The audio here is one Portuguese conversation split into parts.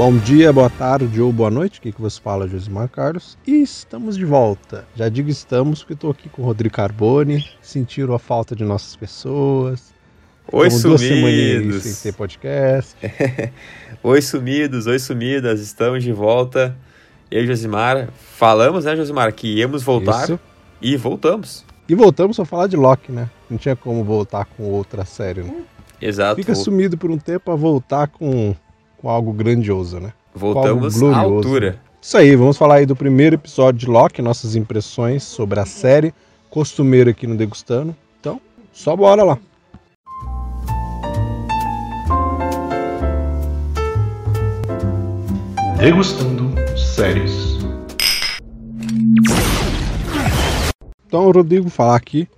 Bom dia, boa tarde ou boa noite, aqui que você fala, Josimar Carlos. E estamos de volta. Já digo estamos porque estou aqui com o Rodrigo Carboni. Sentiram a falta de nossas pessoas. Oi, sumidos. sem ter podcast. oi, sumidos, oi, sumidas. Estamos de volta. Eu e Josimar. Falamos, né, Josimar, que íamos voltar Isso. e voltamos. E voltamos a falar de Loki, né? Não tinha como voltar com outra série. Né? Exato. Fica sumido por um tempo a voltar com, com algo grandioso, né? Voltamos à altura. Isso aí, vamos falar aí do primeiro episódio de Loki, nossas impressões sobre a série, costumeiro aqui no Degustando. Então, só bora lá. Degustando séries. Então, o Rodrigo falar aqui,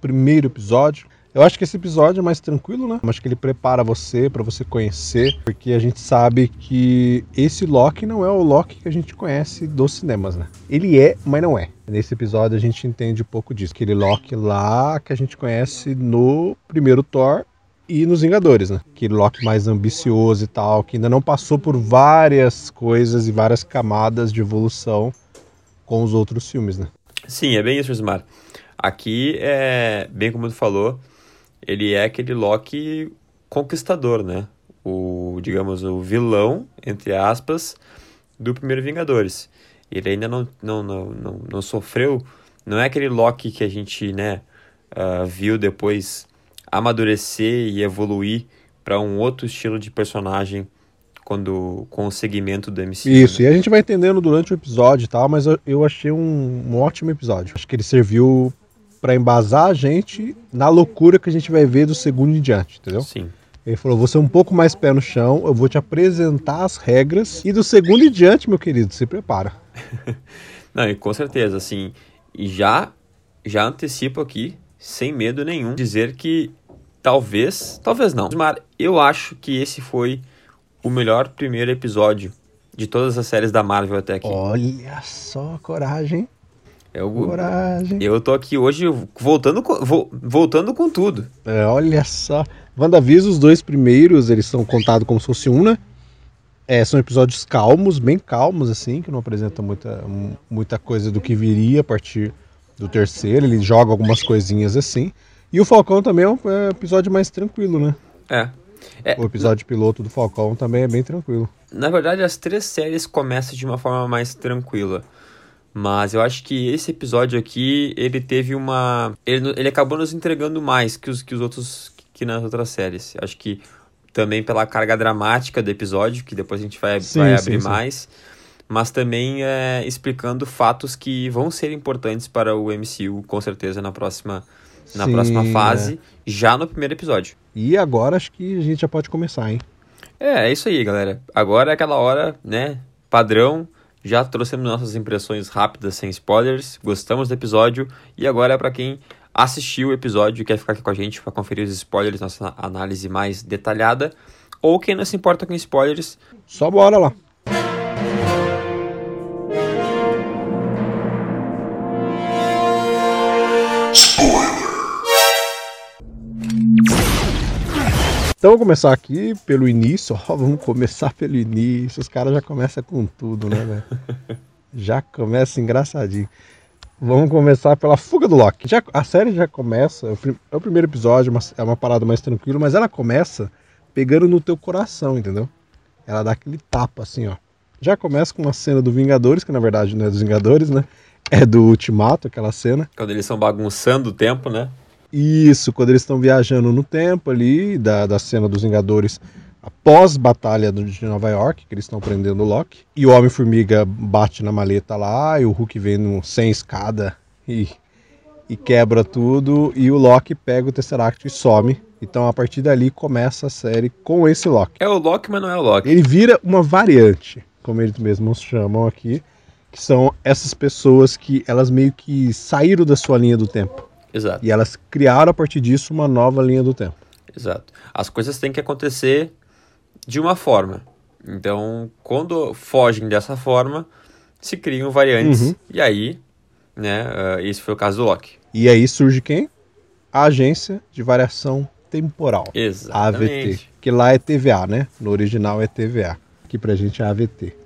primeiro episódio. Eu acho que esse episódio é mais tranquilo, né? Eu acho que ele prepara você pra você conhecer, porque a gente sabe que esse Loki não é o Loki que a gente conhece dos cinemas, né? Ele é, mas não é. Nesse episódio a gente entende um pouco disso. Aquele Loki lá que a gente conhece no primeiro Thor e nos Vingadores, né? Aquele Loki mais ambicioso e tal, que ainda não passou por várias coisas e várias camadas de evolução com os outros filmes, né? Sim, é bem isso, Josimar. Aqui é, bem como tu falou, ele é aquele Loki conquistador, né? O, digamos, o vilão, entre aspas, do primeiro Vingadores. Ele ainda não, não, não, não, não sofreu, não é aquele Loki que a gente, né, ah, viu depois amadurecer e evoluir para um outro estilo de personagem quando com o segmento do MCU. Isso, né? e a gente vai entendendo durante o episódio e tal, mas eu, eu achei um, um ótimo episódio. Acho que ele serviu pra embasar a gente na loucura que a gente vai ver do segundo em diante, entendeu? Sim. Ele falou: você é um pouco mais pé no chão, eu vou te apresentar as regras, e do segundo em diante, meu querido, se prepara. Não, e com certeza, assim, e já, já antecipo aqui, sem medo nenhum, dizer que talvez, talvez não. Mas eu acho que esse foi o melhor primeiro episódio de todas as séries da Marvel até aqui. Olha só, coragem, eu, coragem. eu tô aqui hoje voltando com, vo- voltando com tudo. É, olha só. WandaVision, os dois primeiros, eles são contados como se fosse um, né? É, são episódios calmos, bem calmos, assim, que não apresentam muita, mu- muita coisa do que viria a partir do terceiro. Ele joga algumas coisinhas assim. E o Falcão também é um é, episódio mais tranquilo, né? É. É, O episódio piloto do Falcão também é bem tranquilo. Na verdade, as três séries começam de uma forma mais tranquila. Mas eu acho que esse episódio aqui, ele teve uma. Ele, ele acabou nos entregando mais que os, que os outros. que nas outras séries. Acho que também pela carga dramática do episódio, que depois a gente vai, Sim, vai sim, abrir sim. mais. Mas também é, explicando fatos que vão ser importantes para o MCU, com certeza, na próxima, na próxima é. fase, já no primeiro episódio. E agora acho que a gente já pode começar, hein? É, é isso aí, galera. Agora é aquela hora, né? Padrão. Já trouxemos nossas impressões rápidas, sem spoilers. Gostamos do episódio. E agora é pra quem assistiu o episódio e quer ficar aqui com a gente pra conferir os spoilers, nossa análise mais detalhada. Ou quem não se importa com spoilers. Só bora lá. Então vamos começar aqui pelo início, ó, vamos começar pelo início. Os caras já começam com tudo, né, velho? Já começa engraçadinho. Vamos começar pela fuga do Loki. Já, a série já começa, é o é primeiro episódio, é uma parada mais tranquila, mas ela começa pegando no teu coração, entendeu? Ela dá aquele tapa assim, ó. Já começa com uma cena do Vingadores, que na verdade não é dos Vingadores, né? É do Ultimato, aquela cena. Quando eles estão bagunçando o tempo, né? Isso, quando eles estão viajando no tempo ali, da, da cena dos Vingadores após batalha de Nova York, que eles estão prendendo o Loki. E o Homem-Formiga bate na maleta lá, e o Hulk vem no, sem escada e, e quebra tudo. E o Loki pega o Tesseract e some. Então a partir dali começa a série com esse Loki. É o Loki, mas não é o Loki. Ele vira uma variante, como eles mesmos chamam aqui, que são essas pessoas que elas meio que saíram da sua linha do tempo. Exato, E elas criaram a partir disso uma nova linha do tempo. exato. As coisas têm que acontecer de uma forma. Então, quando fogem dessa forma, se criam variantes. Uhum. E aí, né, ah, esse foi o caso do Loki. E aí surge quem? A Agência de Variação Temporal. A AVT. Exatamente. Que lá é TVA, né? No original é TVA. Aqui pra gente a AVT.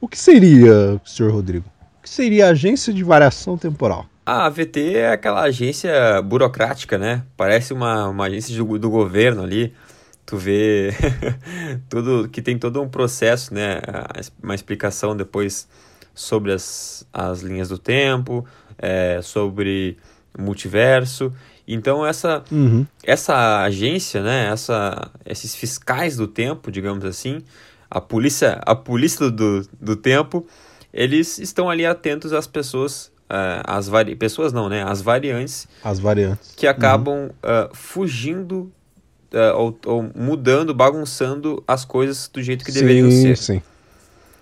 O que seria, senhor Rodrigo? O que seria a Agência de Variação Temporal? A AVT é aquela agência burocrática, né? Parece uma, uma agência do, do governo ali. Tu vê tudo que tem todo um processo, né? Uma explicação depois sobre as, as linhas do tempo, é, sobre o multiverso. Então essa, Uhum. essa agência, né? Essa, esses fiscais do tempo, digamos assim, a polícia, a polícia do, do tempo, eles estão ali atentos às pessoas, eh, às vari... pessoas não, né? As variantes As variantes. que acabam ah, fugindo ah, ou, ou mudando, bagunçando as coisas do jeito que deveriam sim, ser. sim.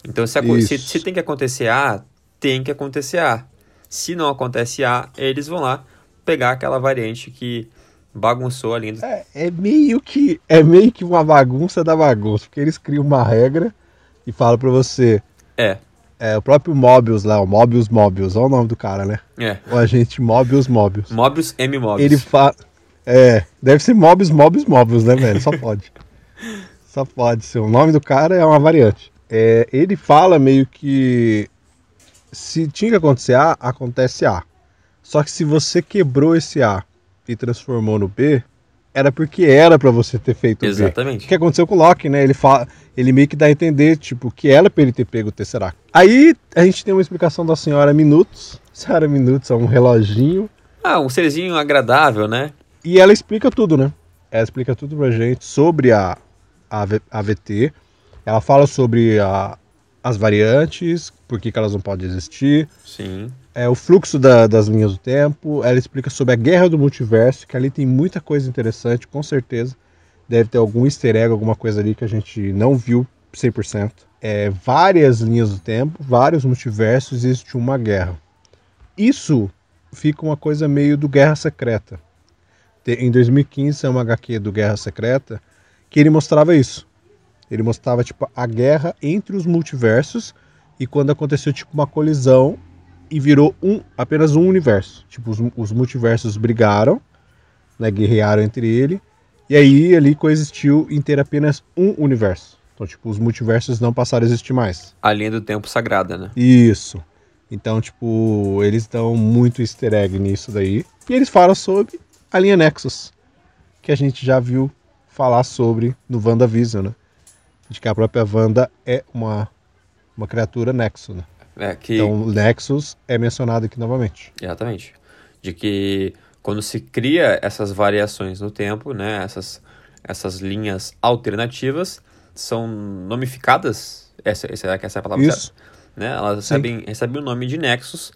Então, se, aco- se, se tem que acontecer A, tem que acontecer A. Se não acontece A, eles vão lá pegar aquela variante que bagunçou a do... É, é meio que é meio que uma bagunça da bagunça, porque eles criam uma regra e falam pra você, É, é o próprio Mobius lá, o Mobius Mobius, olha o nome do cara, né? é. O agente Mobius Mobius. Mobius M. Mobius. Ele fala, é, deve ser Mobius Mobius Mobius, né, velho? Só pode. Só pode ser. O nome do cara é uma variante. É, ele fala meio que se tinha que acontecer A, acontece A. Só que se você quebrou esse A e transformou no B, era porque era pra você ter feito o B. O Exatamente. que aconteceu com o Loki, né? Ele, fala, ele meio que dá a entender, tipo, que era pra ele ter pego o Tesseract. Aí a gente tem uma explicação da senhora Minutos. Senhora Minutos é um reloginho. Ah, um serzinho agradável, né? E ela explica tudo, né? Ela explica tudo pra gente sobre a, a V- AVT. Ela fala sobre a- as variantes, por que, que elas não podem existir. Sim. É, o fluxo da- das linhas do tempo. Ela explica sobre a guerra do multiverso, que ali tem muita coisa interessante, com certeza. Deve ter algum easter egg, alguma coisa ali que a gente não viu 100%. É, várias linhas do tempo, vários multiversos, existe uma guerra. Isso fica uma coisa meio do Guerra Secreta. Em 2015, é uma HQ do Guerra Secreta que ele mostrava isso. Ele mostrava tipo a guerra entre os multiversos e quando aconteceu tipo uma colisão e virou um apenas um universo. Tipo os, os multiversos brigaram, né, guerrearam entre ele e aí ali coexistiu em ter apenas um universo. Então tipo os multiversos não passaram a existir mais. A linha do tempo sagrada, né? Isso. Então, tipo, eles dão muito easter egg nisso daí. E eles falam sobre a linha Nexus, que a gente já viu falar sobre no WandaVision, né? De que a própria Wanda é uma, uma criatura Nexus, né? É que... Então, Nexus é mencionado aqui novamente. Exatamente. De que quando se cria essas variações no tempo, né, essas, essas linhas alternativas são nomificadas, essa, essa, essa é a palavra Isso. certa, né? Elas Sim. recebem, recebem o nome de Nexus,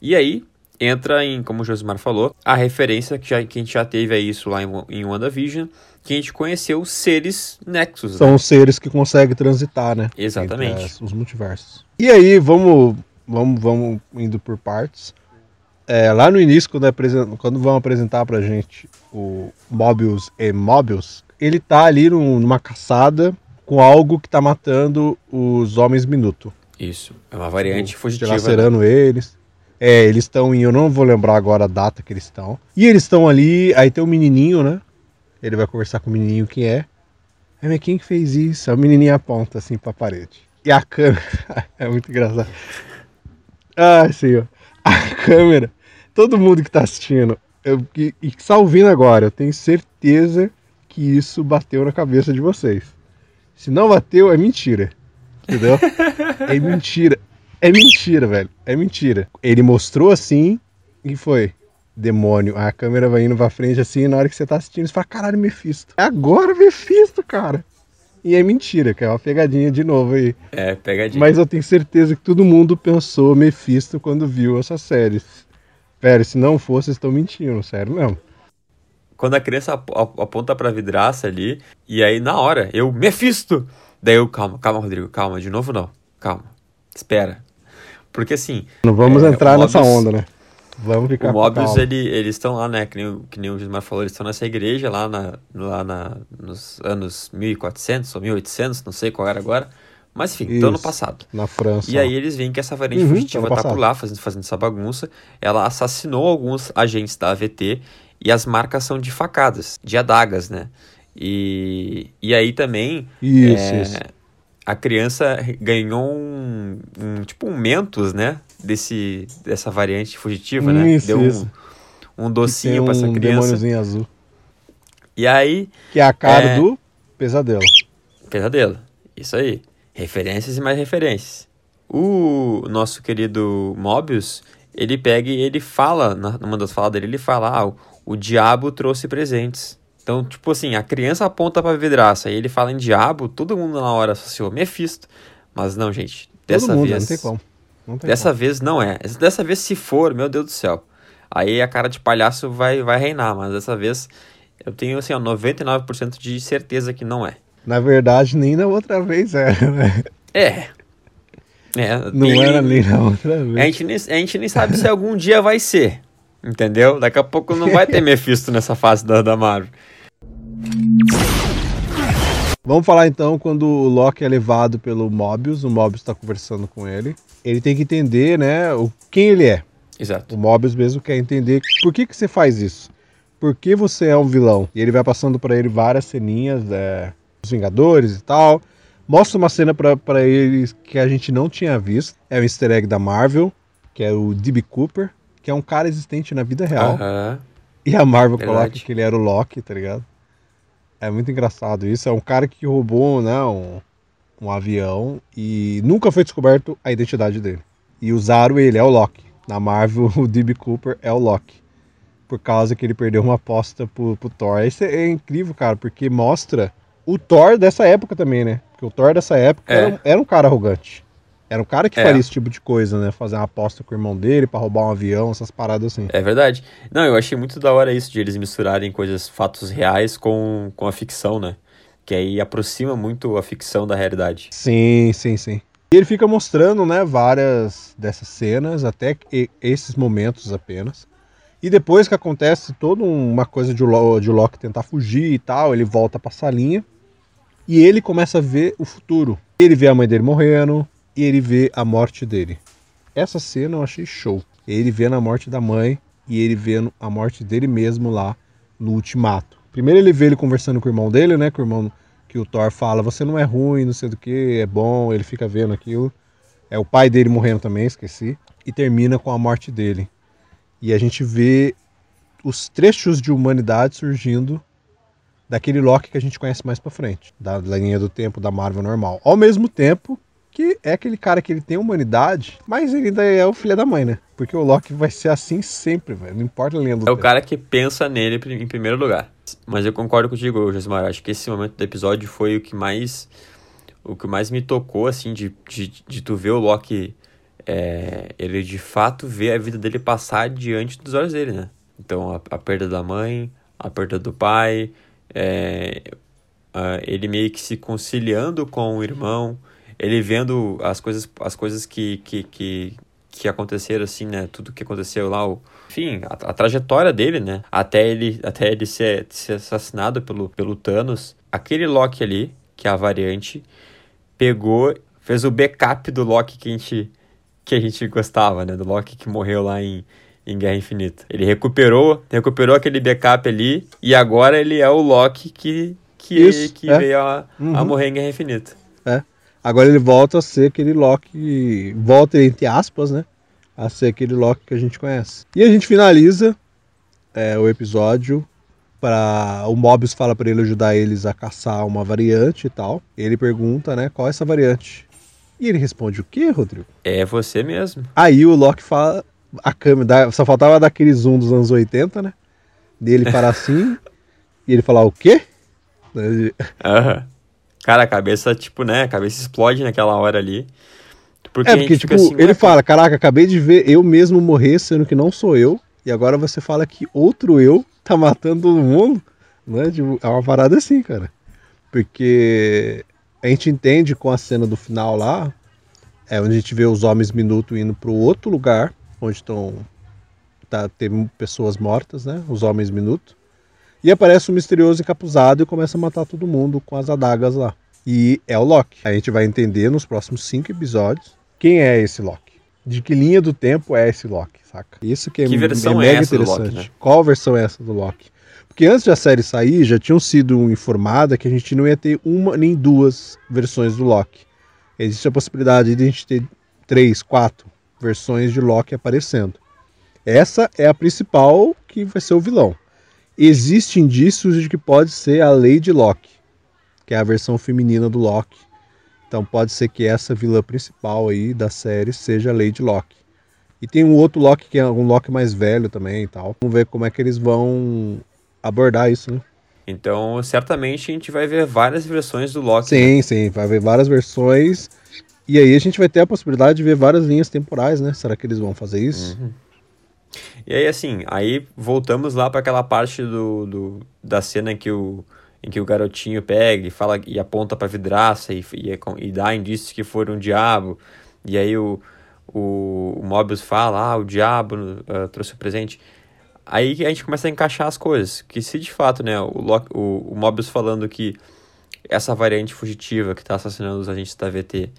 e aí entra em, como o Josimar falou, a referência que, já, que a gente já teve a isso lá em, em WandaVision, que a gente conheceu seres Nexus, né? São os seres que conseguem transitar, né? Exatamente. As- os multiversos. E aí, vamos, vamos, vamos indo por partes. É, lá no início, quando, é quando vão apresentar pra gente o Mobius e Mobius, ele tá ali num- numa caçada com algo que tá matando os Homens Minuto. Isso, é uma variante Tipo, fugitiva. né? dilacerando eles. É, eles estão em. Eu não vou lembrar agora a data que eles estão. E eles estão ali, aí tem o menininho, né? Ele vai conversar com o menininho quem é. Aí, mas quem que fez isso? O menininho aponta assim pra parede. E a câmera. é muito engraçado. Ai, senhor. A câmera. Todo mundo que tá assistindo eu, e, e que está ouvindo agora, eu tenho certeza que isso bateu na cabeça de vocês. Se não bateu, é mentira. Entendeu? É mentira. É mentira, velho. É mentira. Ele mostrou assim e foi. Demônio. A câmera vai indo pra frente assim, e na hora que você tá assistindo, você fala, caralho, Mephisto. É agora Mephisto, cara. E é mentira, que é uma pegadinha de novo aí. É, pegadinha. Mas eu tenho certeza que todo mundo pensou Mephisto quando viu essa série. Velho, se não fosse, vocês estão mentindo, sério mesmo. Quando a criança ap- ap- aponta pra vidraça ali, e aí na hora, eu, Mephisto! Daí eu, calma, calma, Rodrigo, calma, de novo não, calma, espera. Porque assim, Não vamos É, entrar nessa Mobius- onda, né? Vamos ficar o Mobius, ele, eles estão lá, né, que nem, o- que nem o Gismar falou, eles estão nessa igreja lá, na, lá na, nos anos 1400 ou 1800, não sei qual era agora, mas enfim, estão no passado. Na França. E aí eles veem que essa variante Uhum, fugitiva tá por lá fazendo, fazendo essa bagunça. Ela assassinou alguns agentes da AVT e as marcas são de facadas, de adagas, né? E, e aí também Isso, é, isso. a criança ganhou um, um tipo um mentos, né? Desse, dessa variante fugitiva, né? Isso, Deu isso. um, um docinho Tem pra essa um criança. demôniozinho azul. E aí, Que é a cara É. do pesadelo. pesadelo. Isso aí. Referências e mais referências. O nosso querido Mobius, ele pega e ele fala, numa das falas dele, ele fala, ah, o, o diabo trouxe presentes. Então, tipo assim, a criança aponta pra vidraça e ele fala em diabo, todo mundo na hora associou Mephisto. Mas não, gente. Dessa Todo mundo, vez. não tem como. Dessa vez não é. Dessa vez, se for, meu Deus do céu. Aí a cara de palhaço vai, vai reinar, mas dessa vez eu tenho assim, ó, 99% de certeza que não é. como. Na verdade, nem na outra vez era, né? É. É, Não era nem na outra A vez. gente, nem, a gente nem sabe se algum dia vai ser. Entendeu? Daqui a pouco não vai ter Mephisto nessa fase da, da Marvel. Vamos falar então quando o Loki é levado pelo Mobius, o Mobius tá conversando com ele. Ele tem que entender, né, o, quem ele é. Exato. O Mobius mesmo quer entender por que, que você faz isso. Por que você é um vilão? E ele vai passando pra ele várias ceninhas é, dos Vingadores e tal. Mostra uma cena pra pra ele que a gente não tinha visto. É um easter egg da Marvel, que é o D.B. Cooper, que é um cara existente na vida real. Aham. E a Marvel Verdade. coloca que ele era o Loki, tá ligado? É muito engraçado isso. É um cara que roubou né, um, um avião e nunca foi descoberto a identidade dele. E usaram ele, é o Loki. Na Marvel, o D.B. Cooper é o Loki. Por causa que ele perdeu uma aposta pro, pro Thor. Isso é, é incrível, cara, porque mostra o Thor dessa época também, né? Porque o Thor dessa época É. era, era um cara arrogante. Era um cara que É. faria esse tipo de coisa, né? Fazer uma aposta com o irmão dele pra roubar um avião, essas paradas assim. É verdade. Não, eu achei muito da hora isso de eles misturarem coisas, fatos reais com, com a ficção, né? Que aí aproxima muito a ficção da realidade. Sim, sim, sim. E ele fica mostrando, né, várias dessas cenas, até esses momentos apenas. E depois que acontece toda uma coisa de o, de o Loki tentar fugir e tal, ele volta pra salinha e ele começa a ver o futuro. Ele vê a mãe dele morrendo e ele vê a morte dele. Essa cena eu achei show. Ele vendo a morte da mãe e ele vendo a morte dele mesmo lá no ultimato. Primeiro ele vê ele conversando com o irmão dele, né, com o irmão que o Thor fala, você não é ruim, não sei do que, é bom, ele fica vendo aquilo. É o pai dele morrendo também, esqueci. E termina com a morte dele. E a gente vê os trechos de humanidade surgindo daquele Loki que a gente conhece mais pra frente, da linha do tempo da Marvel normal. Ao mesmo tempo que é aquele cara que ele tem humanidade, mas ele ainda é o filho da mãe, né? Porque o Loki vai ser assim sempre, velho. Não importa a do É o cara que pensa nele em primeiro lugar. Mas eu concordo contigo, Josimar. Acho que esse momento do episódio foi o que mais. O que mais me tocou, assim, de, de, de tu ver o Loki. é, ele de fato ver a vida dele passar diante dos olhos dele, né? Então, a, a perda da mãe, a perda do pai, é, a- ele meio que se conciliando com o irmão, ele vendo as coisas, as coisas que, que, que, que aconteceram, assim, né? Tudo que aconteceu lá, o, enfim, a, a trajetória dele, né? Até ele, até ele ser, ser assassinado pelo, pelo Thanos. Aquele Loki ali, que é a variante, pegou, fez o backup do Loki que a gente, que a gente gostava, né? Do Loki que morreu lá em, em Guerra Infinita. Ele recuperou, recuperou aquele backup ali e agora ele é o Loki que, que, Isso, que é. veio a, a Uhum. morrer em Guerra Infinita. Agora ele volta a ser aquele Loki, volta entre aspas, né? A ser aquele Loki que a gente conhece. E a gente finaliza é, o episódio para o Mobius fala para ele ajudar eles a caçar uma variante e tal. Ele pergunta, né, qual é essa variante? E ele responde o quê, Rodrigo? É você mesmo. Aí o Loki fala, a câmera, só faltava dar aquele zoom dos anos 80, né? Dele parar assim e ele falar o quê? Aham. Cara, a cabeça, tipo, né? A cabeça explode naquela hora ali. Porque É, porque, tipo, assim, ele fala, caraca, acabei de ver eu mesmo morrer, sendo que não sou eu, e agora você fala que outro eu tá matando todo mundo, né? Tipo, é uma parada assim, cara. Porque a gente entende com a cena do final lá, é onde a gente vê os homens minuto indo pro outro lugar, onde estão tá, tem pessoas mortas, né? Os homens minuto. E aparece um misterioso encapuzado e começa a matar todo mundo com as adagas lá. E é o Loki. A gente vai entender nos próximos cinco episódios quem é esse Loki. De que linha do tempo é esse Loki, saca? Isso que é, Que versão é é mega essa do Loki, interessante. né? Qual versão é essa do Loki? Porque antes da série sair, já tinham sido informada que a gente não ia ter uma nem duas versões do Loki. existe a possibilidade de a gente ter três, quatro versões de Loki aparecendo. Essa é a principal que vai ser o vilão. Existem indícios de que pode ser a Lady Loki, que é a versão feminina do Loki. Então pode ser que essa vilã principal aí da série seja a Lady Loki. E tem um outro Loki que é um Loki mais velho também e tal. Vamos ver como é que eles vão abordar isso, né? Então, certamente a gente vai ver várias versões do Loki. Sim, né? sim, vai ver várias versões. E aí a gente vai ter a possibilidade de ver várias linhas temporais, né? Será que eles vão fazer isso? Uhum. E aí, assim, aí voltamos lá para aquela parte do, do, da cena em que, o, em que o garotinho pega e fala e aponta pra vidraça e, e, e dá indícios que foram um diabo. E aí o, o, o Mobius fala, ah, o diabo uh, trouxe o presente aí a gente começa a encaixar as coisas. Que se de fato, né, o, o, o Mobius falando que essa variante fugitiva que está assassinando os agentes da VT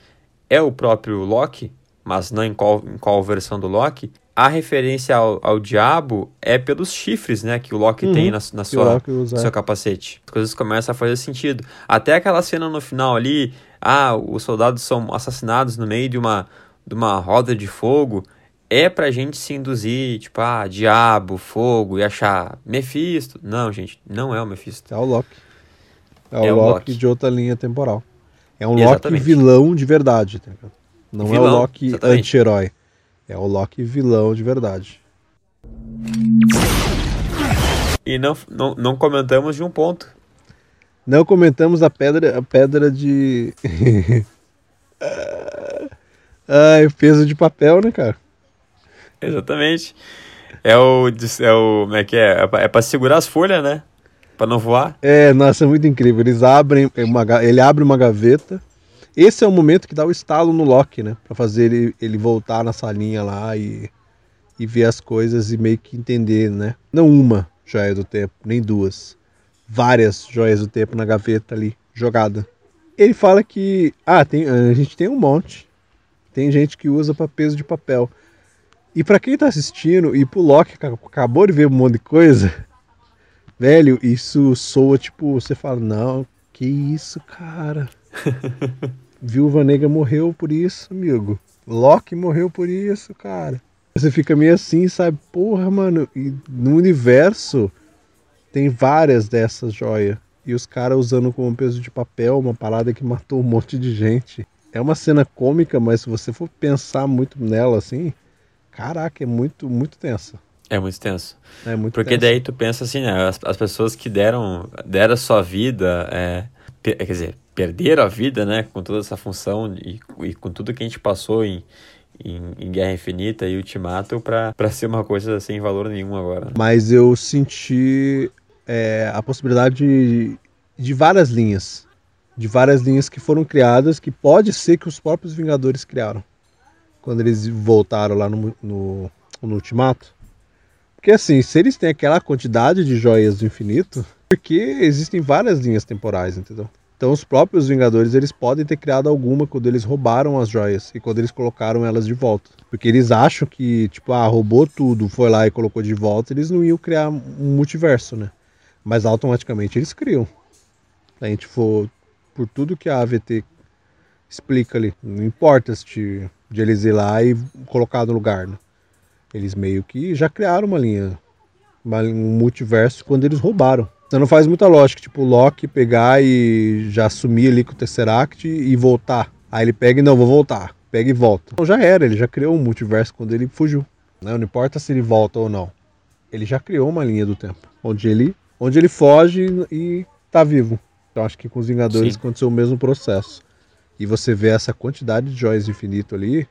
é o próprio Loki, mas não em qual, em qual versão do Loki, a referência ao, ao diabo é pelos chifres, né, que o Loki uhum, tem na, na sua, no seu capacete. As coisas começam a fazer sentido. Até aquela cena no final ali, ah, os soldados são assassinados no meio de uma, de uma roda de fogo, é pra gente se induzir, tipo, ah, diabo, fogo, e achar Mephisto. Não, gente, não é o Mephisto. É o Loki. É o, é o Loki, Loki, de outra linha temporal. É um exatamente. Loki vilão de verdade, tá Não vilão, é o Loki anti-herói. É o Loki vilão de verdade. E não, não, não comentamos de um ponto. Não comentamos a pedra, a pedra de. Ai, peso de papel, né, cara? Exatamente. É o, é o. Como é que é? É pra, é pra segurar as folhas, né? Pra não voar. É, nossa, é muito incrível. Eles abrem uma, ele abre uma gaveta. Esse é o momento que dá o estalo no Loki, né? Pra fazer ele, ele voltar na salinha lá e, e ver as coisas e meio que entender, né? Não uma joia do tempo, nem duas. Várias joias do tempo na gaveta ali, jogada. Ele fala que, ah, tem, a gente tem um monte. Tem gente que usa para peso de papel. E para quem tá assistindo e pro Loki acabou de ver um monte de coisa, velho, isso soa tipo, você fala, não, que isso, cara. Viúva Negra morreu por isso, amigo. Loki morreu por isso, cara. Você fica meio assim, sabe? Porra, mano, e no universo tem várias dessas joias. E os caras usando como peso de papel, uma parada que matou um monte de gente. É uma cena cômica, mas se você for pensar muito nela assim, Caraca, é muito, muito tenso. É muito tenso. É muito Porque tenso. daí tu pensa assim, né? As, as pessoas que deram, deram a sua vida, é, quer dizer, perderam a vida, né? Com toda essa função e, e com tudo que a gente passou em, em, em, Guerra Infinita e Ultimato pra ser uma coisa sem valor nenhum agora. Mas eu senti é, a possibilidade de, de várias linhas. De várias linhas que foram criadas que pode ser que os próprios Vingadores criaram quando eles voltaram lá no, no, no Ultimato. Porque assim, se eles têm aquela quantidade de joias do infinito, porque existem várias linhas temporais, entendeu? Então os próprios Vingadores eles podem ter criado alguma quando eles roubaram as joias e quando eles colocaram elas de volta. Porque eles acham que, tipo, ah, roubou tudo, foi lá e colocou de volta, eles não iam criar um multiverso, né? Mas automaticamente eles criam. A gente for por tudo que a AVT explica ali, não importa se de eles ir lá e colocar no lugar. Né? Eles meio que já criaram uma linha, um multiverso quando eles roubaram. Então não faz muita lógica, tipo, o Loki pegar e já sumir ali com o Tesseract e voltar. Aí ele pega e não, vou voltar. Pega e volta. Então já era, ele já criou um multiverso quando ele fugiu. Né? Não importa se ele volta ou não. Ele já criou uma linha do tempo. Onde ele, onde ele foge e tá vivo. Então acho que com os Vingadores Sim. aconteceu o mesmo processo e você vê essa quantidade de joias infinito ali,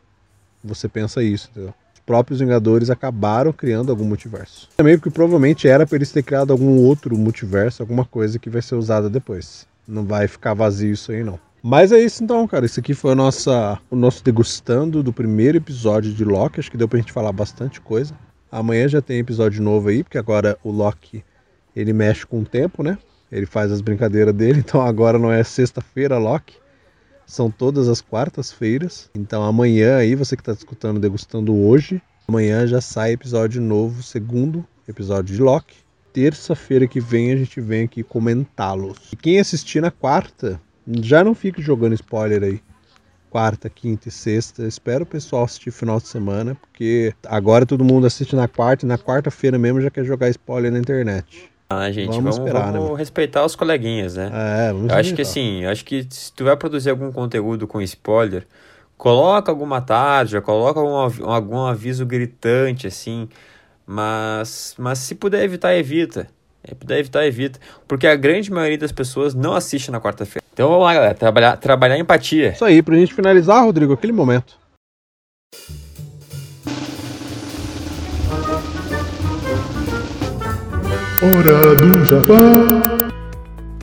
você pensa isso, entendeu? Os próprios Vingadores acabaram criando algum multiverso. Também porque provavelmente era para eles ter criado algum outro multiverso, alguma coisa que vai ser usada depois. Não vai ficar vazio isso aí não. Mas é isso então, cara. Isso aqui foi nossa, o nosso degustando do primeiro episódio de Loki. Acho que deu pra gente falar bastante coisa. Amanhã já tem episódio novo aí, porque agora o Loki ele mexe com o tempo, né? Ele faz as brincadeiras dele, então agora não é sexta-feira, Loki são todas as quartas-feiras. Então amanhã aí, você que está escutando Degustando hoje, amanhã já sai episódio novo, segundo episódio de Loki. Terça-feira que vem a gente vem aqui comentá-los. E quem assistir na quarta, já não fique jogando spoiler aí. quarta, quinta e sexta. Espero o pessoal assistir final de semana, porque agora todo mundo assiste na quarta e na quarta-feira mesmo já quer jogar spoiler na internet. Ah, gente, vamos, vamos, esperar, vamos né? respeitar os coleguinhas, né? É, vamos eu acho que assim, acho que se tu vai produzir algum conteúdo com spoiler, coloca alguma tarja, coloca algum, algum aviso gritante, assim, mas, mas se puder evitar, evita. Se puder evitar, evita. Porque a grande maioria das pessoas não assiste na quarta-feira. Então vamos lá, galera, trabalhar, trabalhar empatia. Isso aí, pra gente finalizar, Rodrigo, aquele momento. Hora do Japão.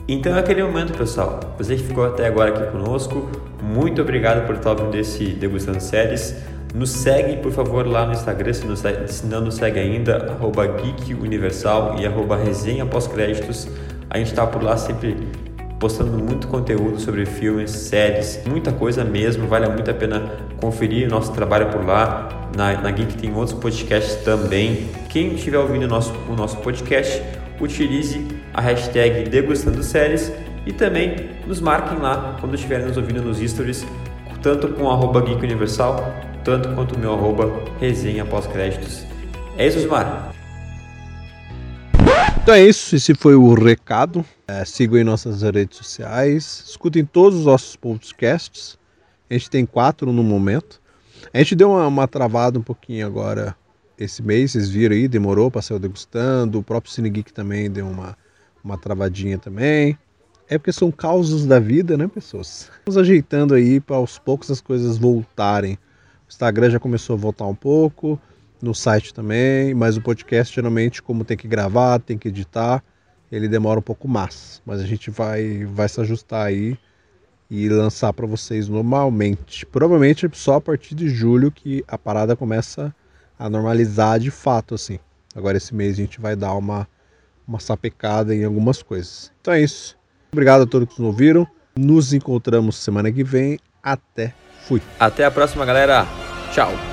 Então é aquele momento, pessoal. Você que ficou até agora aqui conosco, muito obrigado por estar ouvindo esse Degustando Séries. Nos segue, por favor, lá no Instagram, se, se não nos segue ainda, arroba Geek Universal e arroba Resenha Pós-Créditos. A gente está por lá sempre postando muito conteúdo sobre filmes, séries, muita coisa mesmo, vale muito a pena conferir nosso trabalho por lá. Na, na Geek tem outros podcasts também. Quem estiver ouvindo o nosso, o nosso podcast, utilize a hashtag Degustando Séries e também nos marquem lá quando estiverem nos ouvindo nos stories, tanto com arroba Geek Universal, tanto quanto o meu arroba resenha pós-créditos. É isso, Osmar. Então é isso, esse foi o recado. É, sigam em nossas redes sociais, escutem todos os nossos podcasts. A gente tem quatro no momento. A gente deu uma, uma travada um pouquinho agora esse mês, vocês viram aí, demorou para sair degustando. O próprio Cine Geek também deu uma, uma travadinha também. É porque são causas da vida, né, pessoas? Vamos ajeitando aí para aos poucos as coisas voltarem. O Instagram já começou a voltar um pouco, no site também, mas o podcast geralmente, como tem que gravar, tem que editar, ele demora um pouco mais. Mas a gente vai, vai se ajustar aí e lançar para vocês normalmente. Provavelmente só a partir de julho que a parada começa a normalizar de fato, assim. Agora esse mês a gente vai dar uma, uma sapecada em algumas coisas. Então é isso. Obrigado a todos que nos ouviram. Nos encontramos semana que vem. Até. Fui. Até a próxima, galera. Tchau.